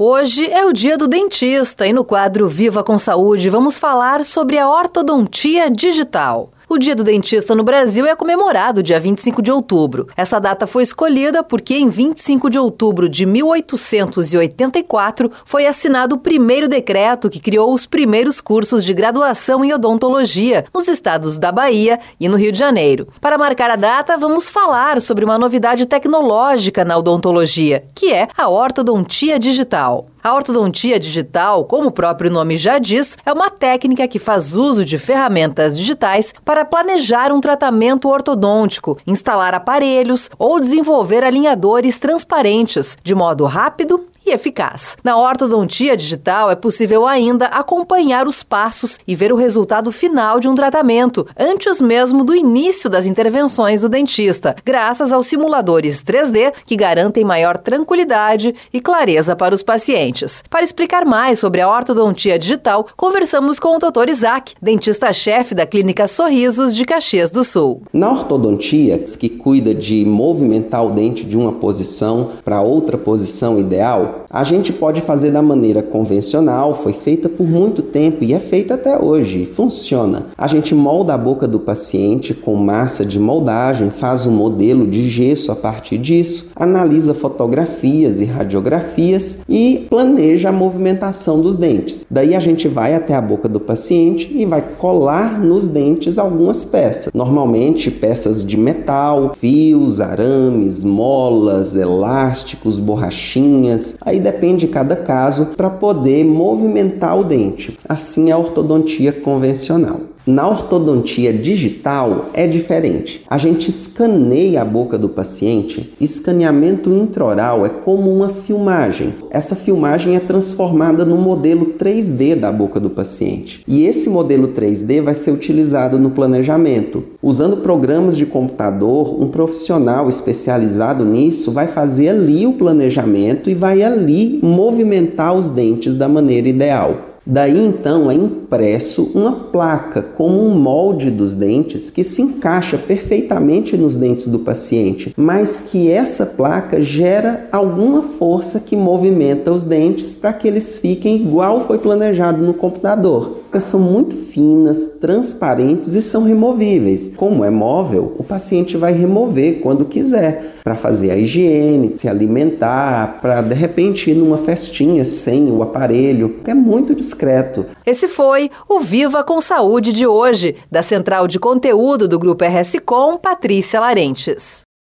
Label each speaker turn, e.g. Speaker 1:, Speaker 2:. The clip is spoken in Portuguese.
Speaker 1: Hoje é o dia do dentista e no quadro Viva com Saúde vamos falar sobre a ortodontia digital. O Dia do Dentista no Brasil é comemorado dia 25 de outubro. Essa data foi escolhida porque em 25 de outubro de 1884 foi assinado o primeiro decreto que criou os primeiros cursos de graduação em odontologia nos estados da Bahia e no Rio de Janeiro. Para marcar a data, vamos falar sobre uma novidade tecnológica na odontologia, que é a ortodontia digital. A ortodontia digital, como o próprio nome já diz, é uma técnica que faz uso de ferramentas digitais para planejar um tratamento ortodôntico, instalar aparelhos ou desenvolver alinhadores transparentes de modo rápido e eficaz. Na ortodontia digital é possível ainda acompanhar os passos e ver o resultado final de um tratamento, antes mesmo do início das intervenções do dentista, graças aos simuladores 3D que garantem maior tranquilidade e clareza para os pacientes. Para explicar mais sobre a ortodontia digital, conversamos com o Dr. Isaac, dentista-chefe da Clínica Sorrisos de Caxias do Sul.
Speaker 2: Na ortodontia, que cuida de movimentar o dente de uma posição para outra posição ideal, a gente pode fazer da maneira convencional, foi feita por muito tempo e é feita até hoje, funciona. A gente molda a boca do paciente com massa de moldagem, faz um modelo de gesso a partir disso, analisa fotografias e radiografias e planeja a movimentação dos dentes. Daí a gente vai até a boca do paciente e vai colar nos dentes algumas peças, normalmente peças de metal, fios, arames, molas, elásticos, borrachinhas. Aí depende de cada caso para poder movimentar o dente. Assim é a ortodontia convencional. Na ortodontia digital é diferente. A gente escaneia a boca do paciente. Escaneamento intraoral é como uma filmagem. Essa filmagem é transformada no modelo 3D da boca do paciente. E esse modelo 3D vai ser utilizado no planejamento. Usando programas de computador, um profissional especializado nisso vai fazer ali o planejamento e vai ali movimentar os dentes da maneira ideal. Daí então é impresso uma placa como um molde dos dentes que se encaixa perfeitamente nos dentes do paciente, mas que essa placa gera alguma força que movimenta os dentes para que eles fiquem igual foi planejado no computador. São muito finas, transparentes e são removíveis. Como é móvel, o paciente vai remover quando quiser para fazer a higiene, se alimentar, para de repente ir numa festinha sem o aparelho. É muito discreto.
Speaker 1: Esse foi o Viva com Saúde de hoje, da Central de Conteúdo do Grupo RS Com, Patrícia Larentes.